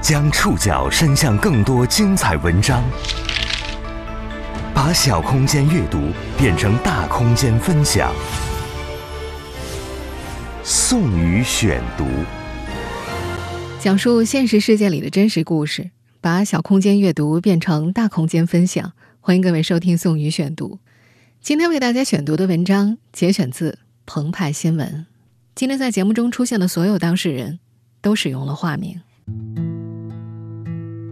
将触角伸向更多精彩文章，把小空间阅读变成大空间分享。宋宇选读，讲述现实世界里的真实故事，把小空间阅读变成大空间分享。欢迎各位收听宋宇选读。今天为大家选读的文章节选自澎湃新闻。今天在节目中出现的所有当事人都使用了化名。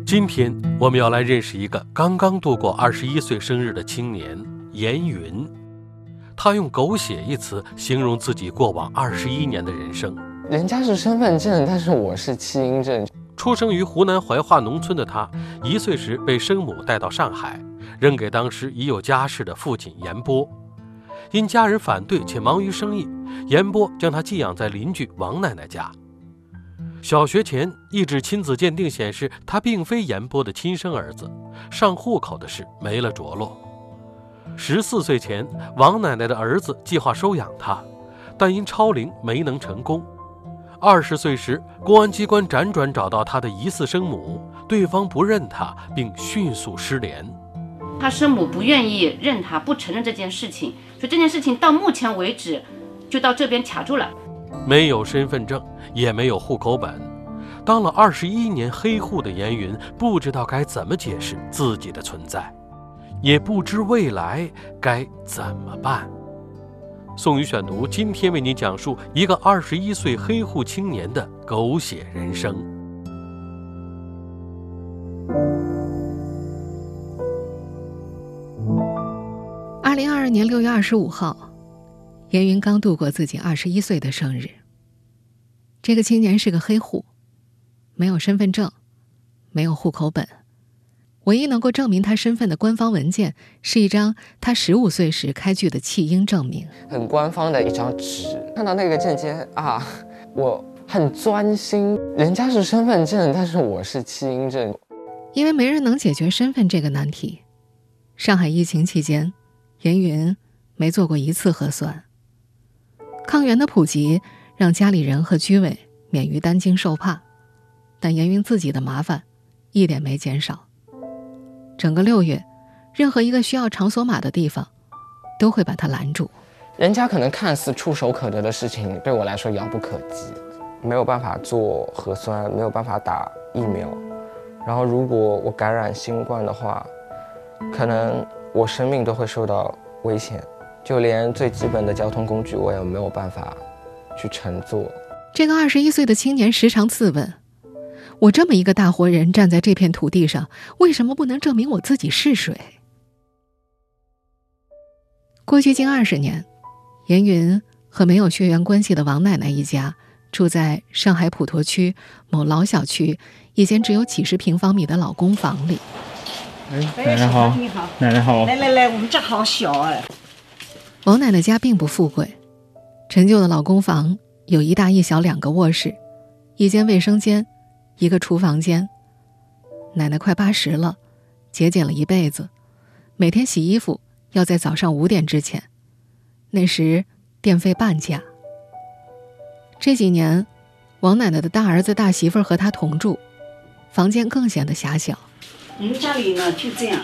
今天我们要来认识一个刚刚度过二十一岁生日的青年严云，他用“狗血”一词形容自己过往二十一年的人生。人家是身份证，但是我是弃婴证。出生于湖南怀化农村的他，一岁时被生母带到上海，扔给当时已有家室的父亲严波。因家人反对且忙于生意，严波将他寄养在邻居王奶奶家。小学前，一纸亲子鉴定显示他并非严波的亲生儿子，上户口的事没了着落。十四岁前，王奶奶的儿子计划收养他，但因超龄没能成功。二十岁时，公安机关辗转找到他的疑似生母，对方不认他，并迅速失联。他生母不愿意认他，不承认这件事情，所以这件事情到目前为止就到这边卡住了。没有身份证，也没有户口本，当了二十一年黑户的严云不知道该怎么解释自己的存在，也不知未来该怎么办。宋宇选读今天为您讲述一个二十一岁黑户青年的狗血人生。二零二二年六月二十五号。严云刚度过自己二十一岁的生日。这个青年是个黑户，没有身份证，没有户口本，唯一能够证明他身份的官方文件是一张他十五岁时开具的弃婴证明。很官方的一张纸，看到那个证件啊，我很专心。人家是身份证，但是我是弃婴证。因为没人能解决身份这个难题，上海疫情期间，严云没做过一次核酸。抗原的普及让家里人和居委免于担惊受怕，但严云自己的麻烦一点没减少。整个六月，任何一个需要场所码的地方，都会把他拦住。人家可能看似触手可得的事情，对我来说遥不可及，没有办法做核酸，没有办法打疫苗。然后，如果我感染新冠的话，可能我生命都会受到危险。就连最基本的交通工具，我也没有办法去乘坐。这个二十一岁的青年时常自问：我这么一个大活人站在这片土地上，为什么不能证明我自己是谁？过去近二十年，严云和没有血缘关系的王奶奶一家住在上海普陀区某老小区一间只有几十平方米的老公房里。哎，奶奶好，你好，奶奶好，来来来，我们这好小哎。王奶奶家并不富贵，陈旧的老公房有一大一小两个卧室，一间卫生间，一个厨房间。奶奶快八十了，节俭了一辈子，每天洗衣服要在早上五点之前，那时电费半价。这几年，王奶奶的大儿子大媳妇儿和她同住，房间更显得狭小。我们家里呢就这样。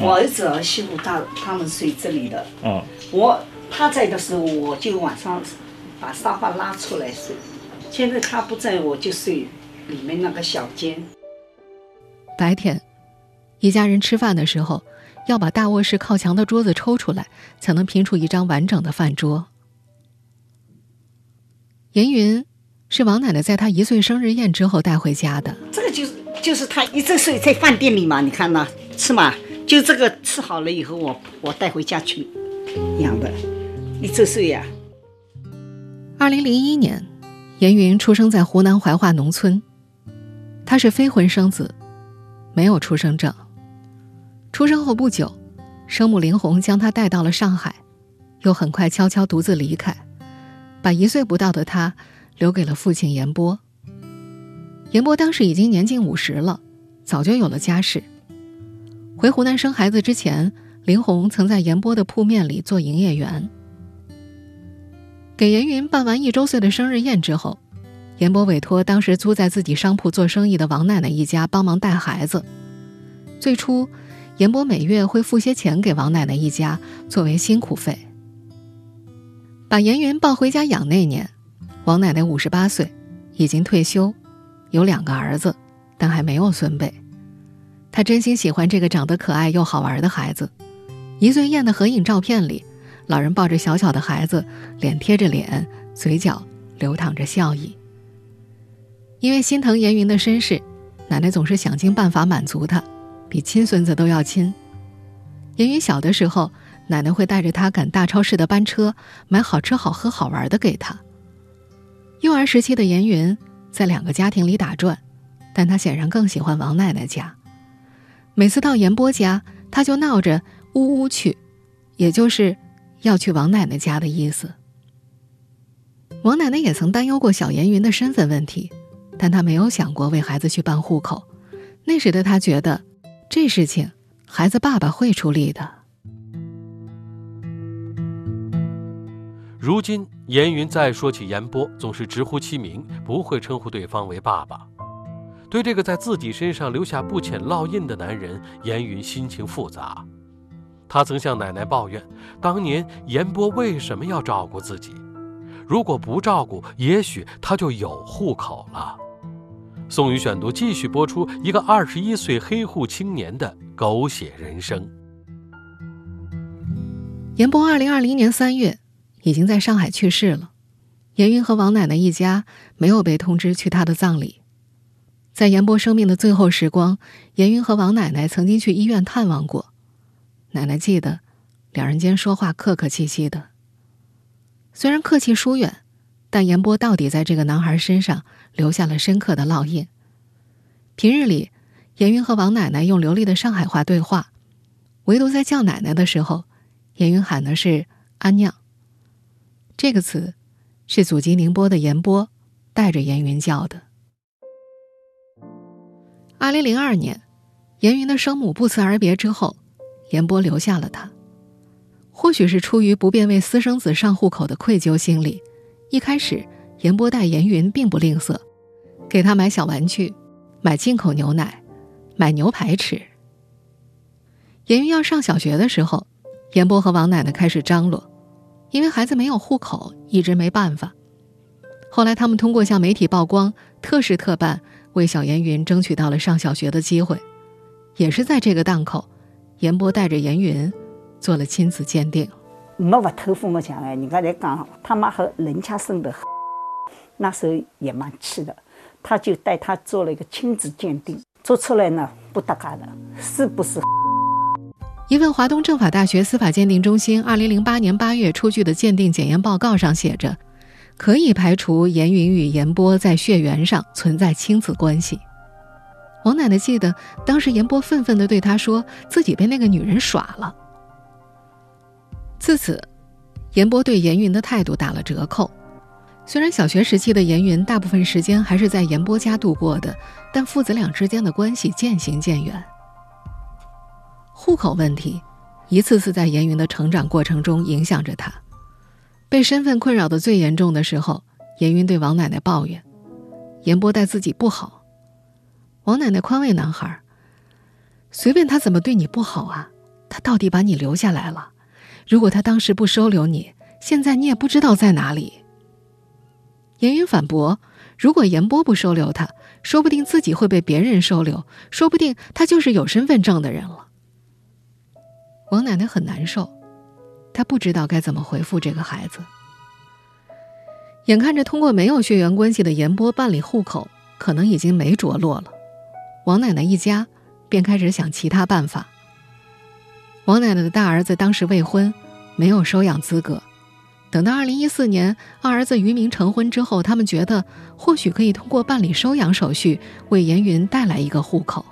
我儿子儿媳妇他他们睡这里的，嗯，我他在的时候，我就晚上把沙发拉出来睡。现在他不在，我就睡里面那个小间。白天，一家人吃饭的时候，要把大卧室靠墙的桌子抽出来，才能拼出一张完整的饭桌。严云是王奶奶在她一岁生日宴之后带回家的。这个就是就是他一直睡在饭店里嘛，你看呐，吃嘛。就这个吃好了以后，我我带回家去养的，一周岁呀。二零零一年，严云出生在湖南怀化农村，他是非婚生子，没有出生证。出生后不久，生母林红将他带到了上海，又很快悄悄独自离开，把一岁不到的他留给了父亲严波。严波当时已经年近五十了，早就有了家室。回湖南生孩子之前，林红曾在严波的铺面里做营业员。给严云办完一周岁的生日宴之后，严波委托当时租在自己商铺做生意的王奶奶一家帮忙带孩子。最初，严波每月会付些钱给王奶奶一家作为辛苦费。把严云抱回家养那年，王奶奶五十八岁，已经退休，有两个儿子，但还没有孙辈。他真心喜欢这个长得可爱又好玩的孩子。一岁宴的合影照片里，老人抱着小小的孩子，脸贴着脸，嘴角流淌着笑意。因为心疼严云的身世，奶奶总是想尽办法满足他，比亲孙子都要亲。严云小的时候，奶奶会带着他赶大超市的班车，买好吃好喝好玩的给他。幼儿时期的严云在两个家庭里打转，但他显然更喜欢王奶奶家。每次到严波家，他就闹着呜呜去，也就是要去王奶奶家的意思。王奶奶也曾担忧过小严云的身份问题。但她没有想过为孩子去办户口，那时的她觉得，这事情孩子爸爸会出力的。如今，严云再说起严波，总是直呼其名，不会称呼对方为爸爸。对这个在自己身上留下不浅烙印的男人，严云心情复杂。他曾向奶奶抱怨，当年严波为什么要照顾自己？如果不照顾，也许他就有户口了。宋宇选读继续播出一个二十一岁黑户青年的狗血人生。严波二零二零年三月已经在上海去世了，严云和王奶奶一家没有被通知去他的葬礼。在严波生命的最后时光，严云和王奶奶曾经去医院探望过。奶奶记得，两人间说话客客气气的。虽然客气疏远，但严波到底在这个男孩身上。留下了深刻的烙印。平日里，严云和王奶奶用流利的上海话对话，唯独在叫奶奶的时候，严云喊的是“阿娘”。这个词是祖籍宁波的严波带着严云叫的。二零零二年，严云的生母不辞而别之后，严波留下了他。或许是出于不便为私生子上户口的愧疚心理，一开始。严波待严云并不吝啬，给他买小玩具，买进口牛奶，买牛排吃。严云要上小学的时候，严波和王奶奶开始张罗，因为孩子没有户口，一直没办法。后来他们通过向媒体曝光，特事特办，为小严云争取到了上小学的机会。也是在这个档口，严波带着严云做了亲子鉴定。没不偷父母钱哎，人家在讲他妈和人家生的。那时候也蛮气的，他就带他做了一个亲子鉴定，做出来呢不搭嘎的，是不是？一份华东政法大学司法鉴定中心二零零八年八月出具的鉴定检验报告上写着，可以排除严云与严波在血缘上存在亲子关系。王奶奶记得当时严波愤愤地对她说，自己被那个女人耍了。自此，严波对严云的态度打了折扣。虽然小学时期的严云大部分时间还是在严波家度过的，但父子俩之间的关系渐行渐远。户口问题一次次在严云的成长过程中影响着他。被身份困扰的最严重的时候，严云对王奶奶抱怨：“严波待自己不好。”王奶奶宽慰男孩：“随便他怎么对你不好啊，他到底把你留下来了。如果他当时不收留你，现在你也不知道在哪里。”严云反驳：“如果严波不收留他，说不定自己会被别人收留，说不定他就是有身份证的人了。”王奶奶很难受，他不知道该怎么回复这个孩子。眼看着通过没有血缘关系的严波办理户口可能已经没着落了，王奶奶一家便开始想其他办法。王奶奶的大儿子当时未婚，没有收养资格。等到二零一四年二儿子于明成婚之后，他们觉得或许可以通过办理收养手续为严云带来一个户口。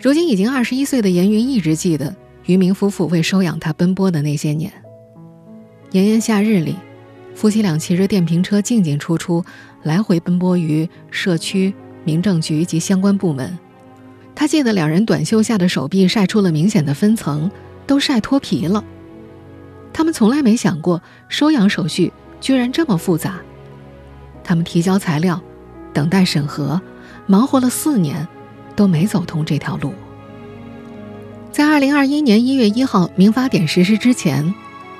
如今已经二十一岁的严云一直记得渔民夫妇为收养他奔波的那些年。炎炎夏日里，夫妻俩骑着电瓶车进进出出，来回奔波于社区、民政局及相关部门。他记得两人短袖下的手臂晒出了明显的分层，都晒脱皮了。他们从来没想过收养手续居然这么复杂，他们提交材料，等待审核，忙活了四年，都没走通这条路。在二零二一年一月一号民法典实施之前，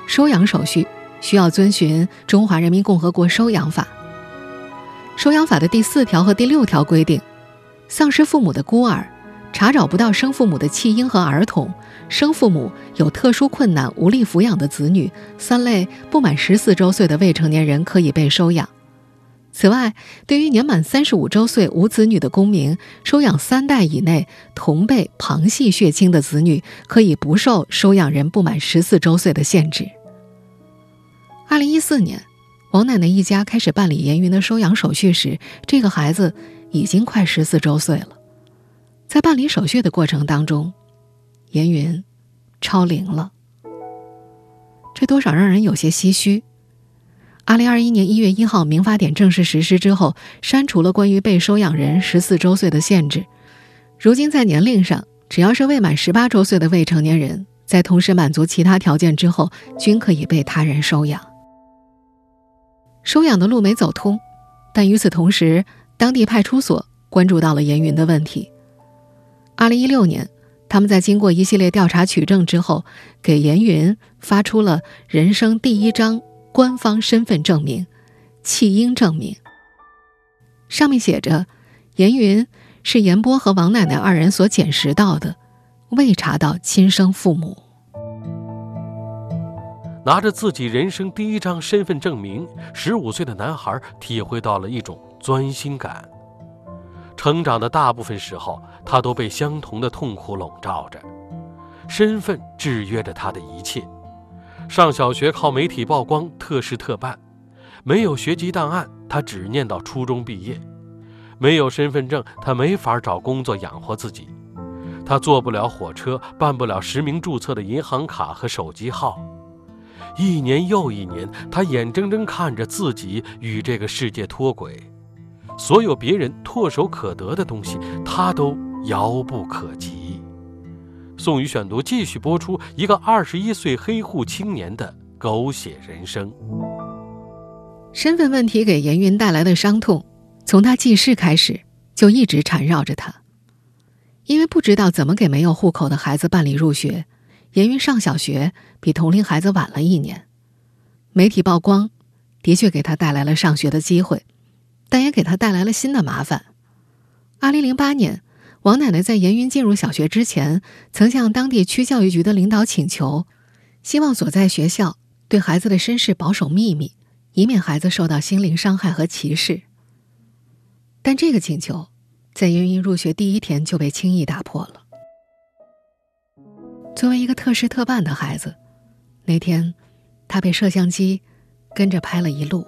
收养手续需要遵循《中华人民共和国收养法》。收养法的第四条和第六条规定，丧失父母的孤儿。查找不到生父母的弃婴和儿童，生父母有特殊困难无力抚养的子女，三类不满十四周岁的未成年人可以被收养。此外，对于年满三十五周岁无子女的公民，收养三代以内同辈旁系血亲的子女，可以不受收养人不满十四周岁的限制。二零一四年，王奶奶一家开始办理严云的收养手续时，这个孩子已经快十四周岁了。在办理手续的过程当中，严云超龄了，这多少让人有些唏嘘。二零二一年一月一号，民法典正式实施之后，删除了关于被收养人十四周岁的限制。如今在年龄上，只要是未满十八周岁的未成年人，在同时满足其他条件之后，均可以被他人收养。收养的路没走通，但与此同时，当地派出所关注到了严云的问题。二零一六年，他们在经过一系列调查取证之后，给严云发出了人生第一张官方身份证明——弃婴证明。上面写着：“严云是严波和王奶奶二人所捡拾到的，未查到亲生父母。”拿着自己人生第一张身份证明，十五岁的男孩体会到了一种钻心感。成长的大部分时候，他都被相同的痛苦笼罩着，身份制约着他的一切。上小学靠媒体曝光、特事特办，没有学籍档案，他只念到初中毕业；没有身份证，他没法找工作养活自己。他坐不了火车，办不了实名注册的银行卡和手机号。一年又一年，他眼睁睁看着自己与这个世界脱轨。所有别人唾手可得的东西，他都遥不可及。宋宇选读继续播出一个二十一岁黑户青年的狗血人生。身份问题给严云带来的伤痛，从他记事开始就一直缠绕着他。因为不知道怎么给没有户口的孩子办理入学，严云上小学比同龄孩子晚了一年。媒体曝光，的确给他带来了上学的机会。但也给他带来了新的麻烦。二零零八年，王奶奶在严云进入小学之前，曾向当地区教育局的领导请求，希望所在学校对孩子的身世保守秘密，以免孩子受到心灵伤害和歧视。但这个请求，在严云入学第一天就被轻易打破了。作为一个特事特办的孩子，那天，他被摄像机跟着拍了一路。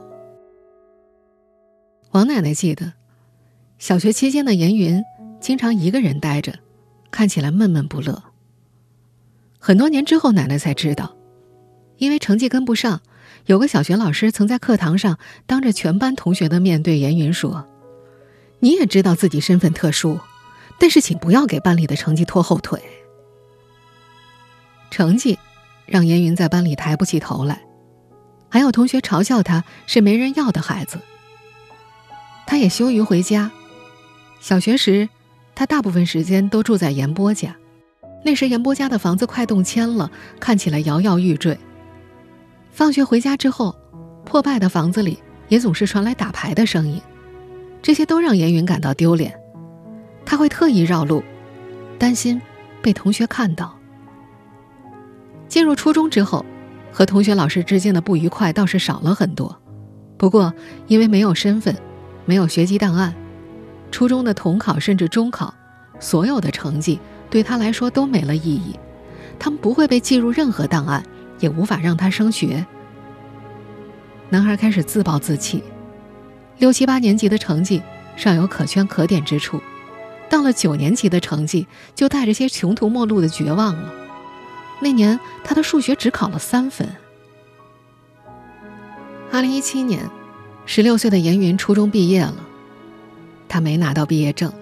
王奶奶记得，小学期间的严云经常一个人呆着，看起来闷闷不乐。很多年之后，奶奶才知道，因为成绩跟不上，有个小学老师曾在课堂上当着全班同学的面对严云说：“你也知道自己身份特殊，但是请不要给班里的成绩拖后腿。”成绩让严云在班里抬不起头来，还有同学嘲笑他是没人要的孩子。他也羞于回家。小学时，他大部分时间都住在严波家。那时，严波家的房子快动迁了，看起来摇摇欲坠。放学回家之后，破败的房子里也总是传来打牌的声音，这些都让严云感到丢脸。他会特意绕路，担心被同学看到。进入初中之后，和同学、老师之间的不愉快倒是少了很多。不过，因为没有身份。没有学籍档案，初中的统考甚至中考，所有的成绩对他来说都没了意义，他们不会被记入任何档案，也无法让他升学。男孩开始自暴自弃，六七八年级的成绩尚有可圈可点之处，到了九年级的成绩就带着些穷途末路的绝望了。那年他的数学只考了三分。二零一七年。十六岁的严云初中毕业了，他没拿到毕业证，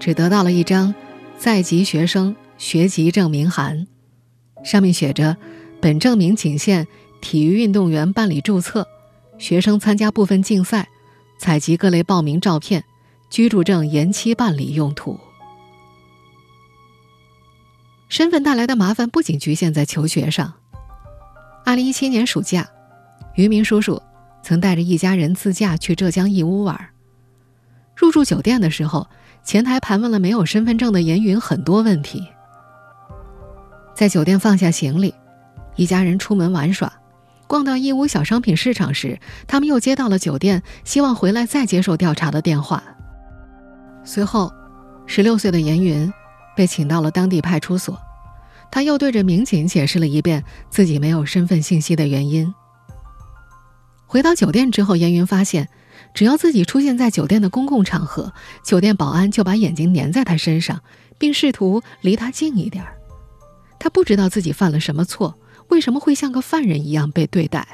只得到了一张在籍学生学籍证明函，上面写着：“本证明仅限体育运动员办理注册，学生参加部分竞赛，采集各类报名照片、居住证延期办理用途。身份带来的麻烦不仅局限在求学上。二零一七年暑假，于明叔叔曾带着一家人自驾去浙江义乌玩。入住酒店的时候，前台盘问了没有身份证的严云很多问题。在酒店放下行李，一家人出门玩耍，逛到义乌小商品市场时，他们又接到了酒店希望回来再接受调查的电话。随后，十六岁的严云被请到了当地派出所。他又对着民警解释了一遍自己没有身份信息的原因。回到酒店之后，严云发现，只要自己出现在酒店的公共场合，酒店保安就把眼睛粘在他身上，并试图离他近一点儿。他不知道自己犯了什么错，为什么会像个犯人一样被对待。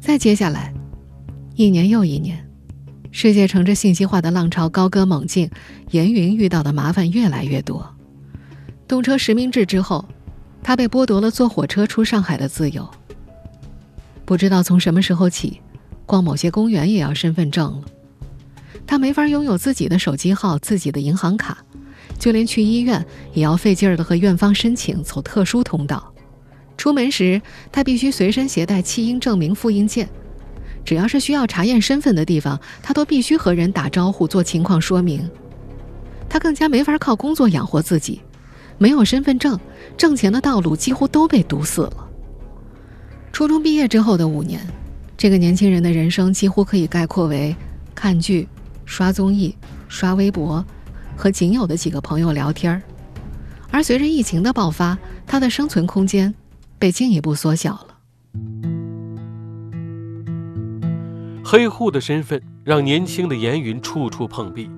再接下来，一年又一年。世界乘着信息化的浪潮高歌猛进，严云遇到的麻烦越来越多。动车实名制之后，他被剥夺了坐火车出上海的自由。不知道从什么时候起，逛某些公园也要身份证了。他没法拥有自己的手机号、自己的银行卡，就连去医院也要费劲儿的和院方申请走特殊通道。出门时，他必须随身携带弃婴证明复印件。只要是需要查验身份的地方，他都必须和人打招呼，做情况说明。他更加没法靠工作养活自己，没有身份证，挣钱的道路几乎都被堵死了。初中毕业之后的五年，这个年轻人的人生几乎可以概括为看剧、刷综艺、刷微博，和仅有的几个朋友聊天儿。而随着疫情的爆发，他的生存空间被进一步缩小了。黑户的身份让年轻的严云处处碰壁，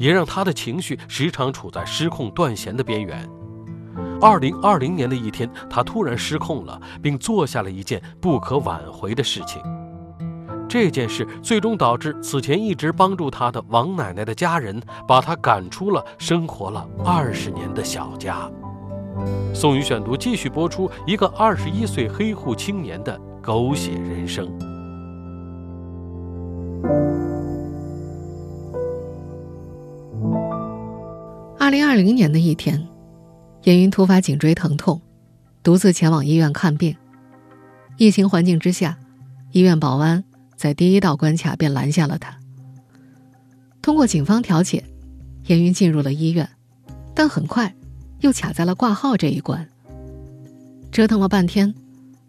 也让他的情绪时常处在失控断弦的边缘。二零二零年的一天，他突然失控了，并做下了一件不可挽回的事情。这件事最终导致此前一直帮助他的王奶奶的家人把他赶出了生活了二十年的小家。宋宇选读继续播出一个二十一岁黑户青年的狗血人生。二零二零年的一天，严云突发颈椎疼痛，独自前往医院看病。疫情环境之下，医院保安在第一道关卡便拦下了他。通过警方调解，严云进入了医院，但很快又卡在了挂号这一关。折腾了半天，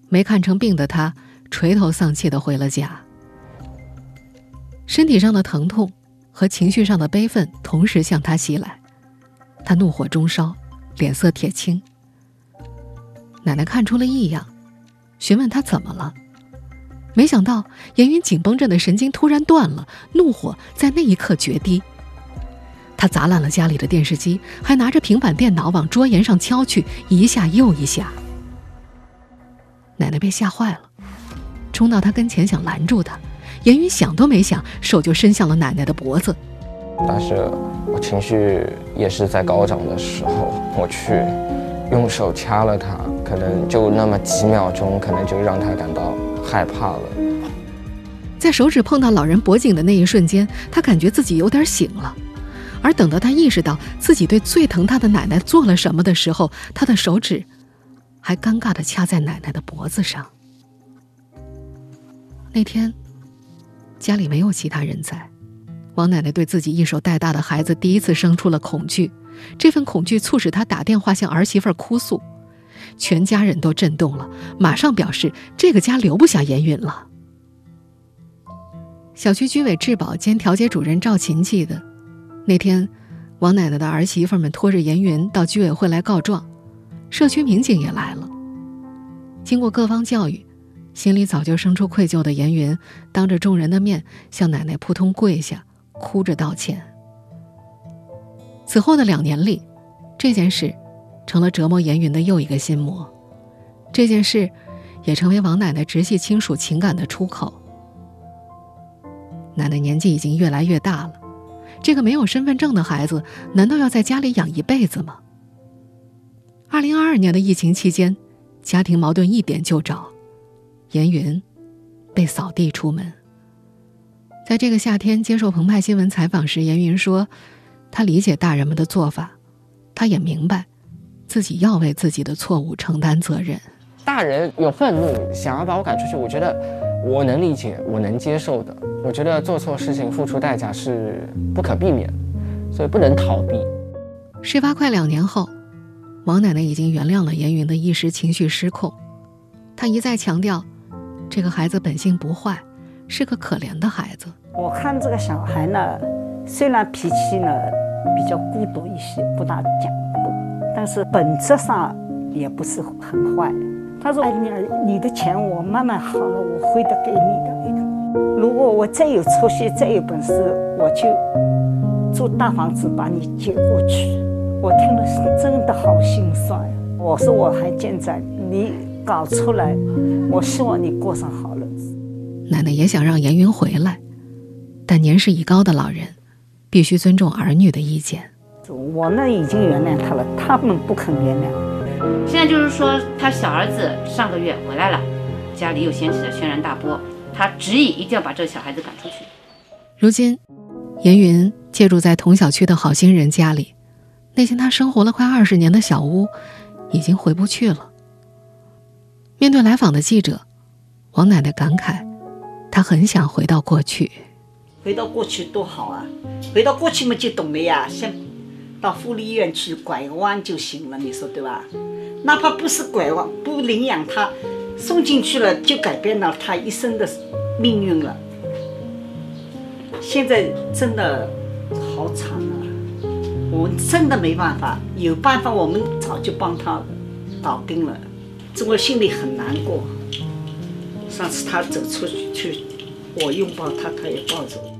没看成病的他垂头丧气的回了家。身体上的疼痛和情绪上的悲愤同时向他袭来，他怒火中烧，脸色铁青。奶奶看出了异样，询问他怎么了。没想到严云紧绷着的神经突然断了，怒火在那一刻决堤。他砸烂了家里的电视机，还拿着平板电脑往桌沿上敲去，一下又一下。奶奶被吓坏了，冲到他跟前想拦住他。严云想都没想，手就伸向了奶奶的脖子。但是我情绪也是在高涨的时候，我去用手掐了他，可能就那么几秒钟，可能就让他感到害怕了。在手指碰到老人脖颈的那一瞬间，他感觉自己有点醒了。而等到他意识到自己对最疼他的奶奶做了什么的时候，他的手指还尴尬地掐在奶奶的脖子上。那天。家里没有其他人在，王奶奶对自己一手带大的孩子第一次生出了恐惧，这份恐惧促使她打电话向儿媳妇哭诉，全家人都震动了，马上表示这个家留不下严允了。小区居委质保兼调解主任赵琴记得，那天，王奶奶的儿媳妇们拖着严云到居委会来告状，社区民警也来了，经过各方教育。心里早就生出愧疚的严云，当着众人的面向奶奶扑通跪下，哭着道歉。此后的两年里，这件事成了折磨严云的又一个心魔，这件事也成为王奶奶直系亲属情感的出口。奶奶年纪已经越来越大了，这个没有身份证的孩子，难道要在家里养一辈子吗？二零二二年的疫情期间，家庭矛盾一点就着。严云被扫地出门。在这个夏天接受澎湃新闻采访时，严云说：“他理解大人们的做法，他也明白自己要为自己的错误承担责任。大人有愤怒，想要把我赶出去，我觉得我能理解，我能接受的。我觉得做错事情付出代价是不可避免，所以不能逃避。”事发快两年后，王奶奶已经原谅了严云的一时情绪失控。她一再强调，这个孩子本性不坏。是个可怜的孩子。我看这个小孩呢，虽然脾气呢比较孤独一些，不大讲，但是本质上也不是很坏。他说：“哎，女儿，你的钱我慢慢好了，我会的给你的。如果我再有出息，再有本事，我就住大房子把你接过去。”我听了是真的好心酸。我说我还健在，你搞出来，我希望你过上好日子。奶奶也想让严云回来，但年事已高的老人必须尊重儿女的意见。我呢已经原谅他了，他们不肯原谅。现在就是说，他小儿子上个月回来了，家里又掀起了轩然大波，他执意一定要把这个小孩子赶出去。如今，严云借住在同小区的好心人家里，那间他生活了快二十年的小屋已经回不去了。面对来访的记者，王奶奶感慨。他很想回到过去，回到过去多好啊！回到过去嘛就懂了呀，先到福利院去拐个弯就行了，你说对吧？哪怕不是拐弯，不领养他，送进去了就改变了他一生的命运了。现在真的好惨啊！我们真的没办法，有办法我们早就帮他搞定了，这我心里很难过。上次他走出去，我拥抱他，他也抱着我。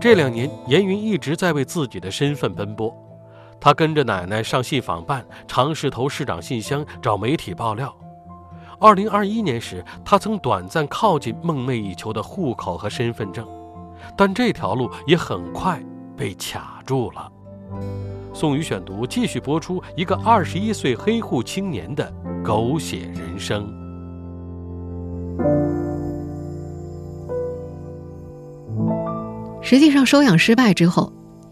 这两年，严云一直在为自己的身份奔波。他跟着奶奶上信访办，尝试投市长信箱，找媒体爆料。二零二一年时，他曾短暂靠近梦寐以求的户口和身份证，但这条路也很快被卡住了。宋宇选读继续播出一个二十一岁黑户青年的狗血人生。实际上，收养失败之后，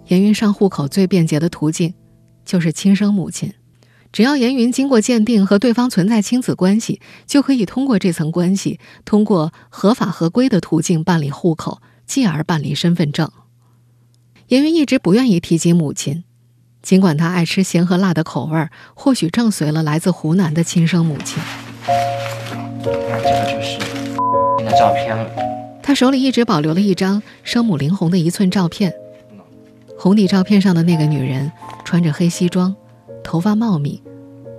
严云上户口最便捷的途径就是亲生母亲。只要严云经过鉴定和对方存在亲子关系，就可以通过这层关系，通过合法合规的途径办理户口，继而办理身份证。严云一直不愿意提及母亲，尽管他爱吃咸和辣的口味或许正随了来自湖南的亲生母亲。那这个就是你的照片了。他手里一直保留了一张生母林红的一寸照片。红底照片上的那个女人穿着黑西装，头发茂密，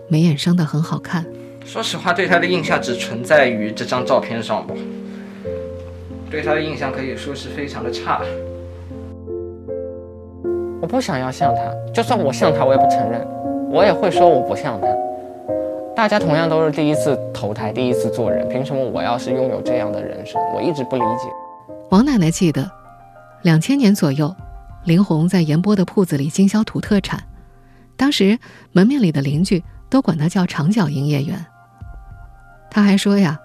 眉眼生得很好看。说实话，对她的印象只存在于这张照片上吧。对她的印象可以说是非常的差。我不想要像她，就算我像她，我也不承认，我也会说我不像她。大家同样都是第一次投胎，第一次做人，凭什么我要是拥有这样的人生？我一直不理解。王奶奶记得，两千年左右，林红在盐波的铺子里经销土特产，当时门面里的邻居都管她叫长脚营业员。她还说呀，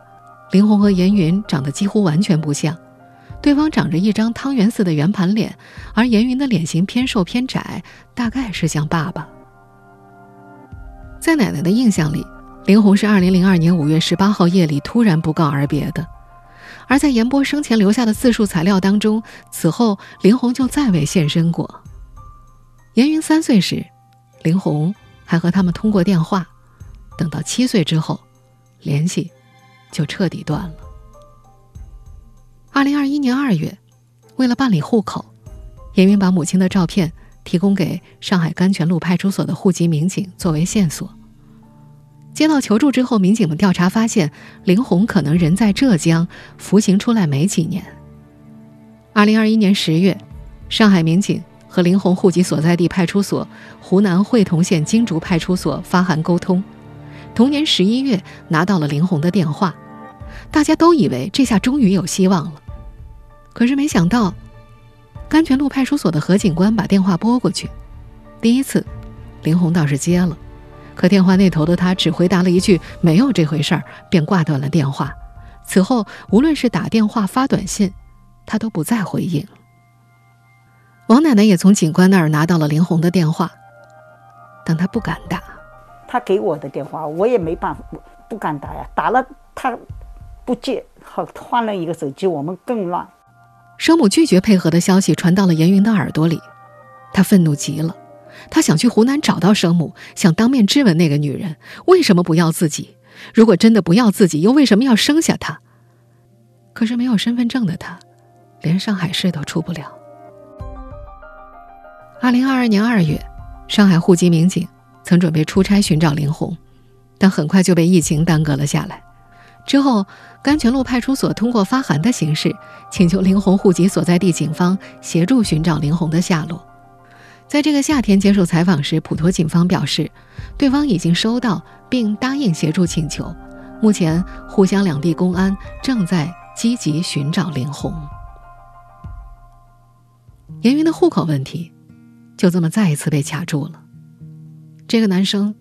林红和严云长得几乎完全不像，对方长着一张汤圆似的圆盘脸，而严云的脸型偏瘦偏窄，大概是像爸爸。在奶奶的印象里。林红是二零零二年五月十八号夜里突然不告而别的，而在严波生前留下的自述材料当中，此后林红就再未现身过。严云三岁时，林红还和他们通过电话，等到七岁之后，联系就彻底断了。二零二一年二月，为了办理户口，严云把母亲的照片提供给上海甘泉路派出所的户籍民警作为线索。接到求助之后，民警们调查发现，林红可能人在浙江，服刑出来没几年。二零二一年十月，上海民警和林红户籍所在地派出所湖南会同县金竹派出所发函沟通。同年十一月，拿到了林红的电话，大家都以为这下终于有希望了。可是没想到，甘泉路派出所的何警官把电话拨过去，第一次，林红倒是接了。可电话那头的他只回答了一句“没有这回事儿”，便挂断了电话。此后无论是打电话发短信，他都不再回应。王奶奶也从警官那儿拿到了林红的电话，但她不敢打。他给我的电话，我也没办法，不敢打呀。打了他不接，好换了一个手机，我们更乱。生母拒绝配合的消息传到了严云的耳朵里，他愤怒极了，他想去湖南找到生母，想当面质问那个女人为什么不要自己。如果真的不要自己，又为什么要生下他？可是没有身份证的他，连上海市都出不了。二零二二年二月，上海户籍民警。曾准备出差寻找林红，但很快就被疫情耽搁了下来。之后，甘泉路派出所通过发函的形式，请求林红户籍所在地警方协助寻找林红的下落。在这个夏天接受采访时，普陀警方表示，对方已经收到并答应协助请求。目前，沪湘两地公安正在积极寻找林红。严云的户口问题，就这么再一次被卡住了。这个男生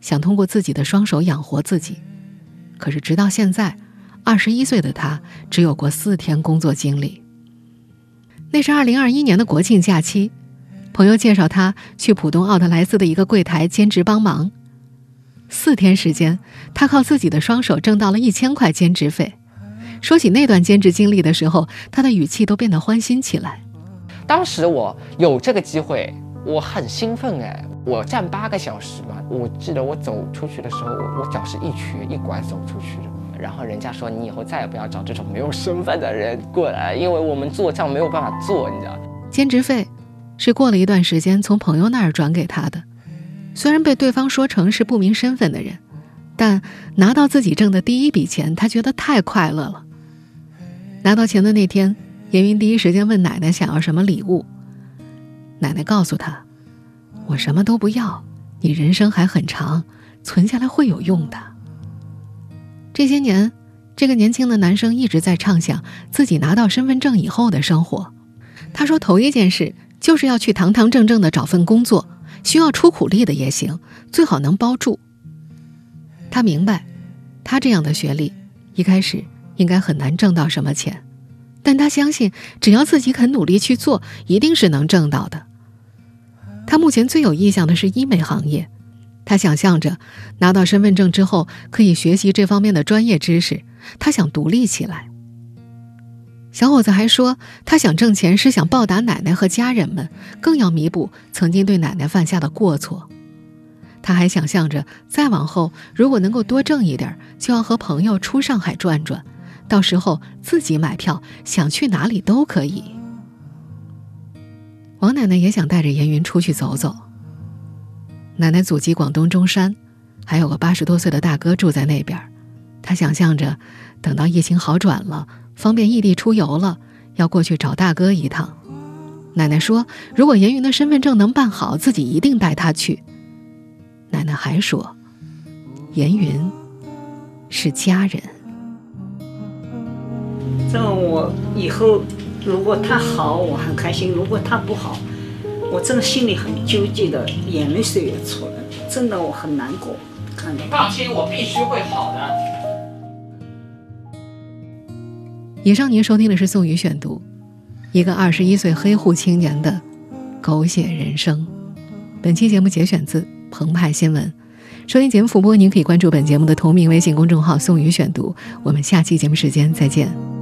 想通过自己的双手养活自己，可是直到现在，二十一岁的他只有过四天工作经历。那是二零二一年的国庆假期，朋友介绍他去浦东奥特莱斯的一个柜台兼职帮忙。四天时间，他靠自己的双手挣到了一千块兼职费。说起那段兼职经历的时候，他的语气都变得欢欣起来。当时我有这个机会，我很兴奋哎。我站八个小时嘛，我记得我走出去的时候，我我脚是一瘸一拐走出去的。然后人家说你以后再也不要找这种没有身份的人过来，因为我们做账没有办法做，你知道。兼职费是过了一段时间从朋友那儿转给他的，虽然被对方说成是不明身份的人，但拿到自己挣的第一笔钱，他觉得太快乐了。拿到钱的那天，严云第一时间问奶奶想要什么礼物，奶奶告诉他。我什么都不要，你人生还很长，存下来会有用的。这些年，这个年轻的男生一直在畅想自己拿到身份证以后的生活。他说，头一件事就是要去堂堂正正的找份工作，需要出苦力的也行，最好能包住。他明白，他这样的学历，一开始应该很难挣到什么钱，但他相信，只要自己肯努力去做，一定是能挣到的。他目前最有意向的是医美行业，他想象着拿到身份证之后可以学习这方面的专业知识，他想独立起来。小伙子还说，他想挣钱是想报答奶奶和家人们，更要弥补曾经对奶奶犯下的过错。他还想象着再往后，如果能够多挣一点，就要和朋友出上海转转，到时候自己买票，想去哪里都可以。王奶奶也想带着严云出去走走。奶奶祖籍广东中山，还有个八十多岁的大哥住在那边。她想象着，等到疫情好转了，方便异地出游了，要过去找大哥一趟。奶奶说，如果严云的身份证能办好，自己一定带他去。奶奶还说，严云是家人。这我以后。如果他好，我很开心；如果他不好，我真的心里很纠结的，眼泪水也出来了。真的，我很难过。你放心，我必须会好的。以上您收听的是宋宇选读，一个二十一岁黑户青年的狗血人生。本期节目节选自澎湃新闻。收听节目复播，您可以关注本节目的同名微信公众号“宋宇选读”。我们下期节目时间再见。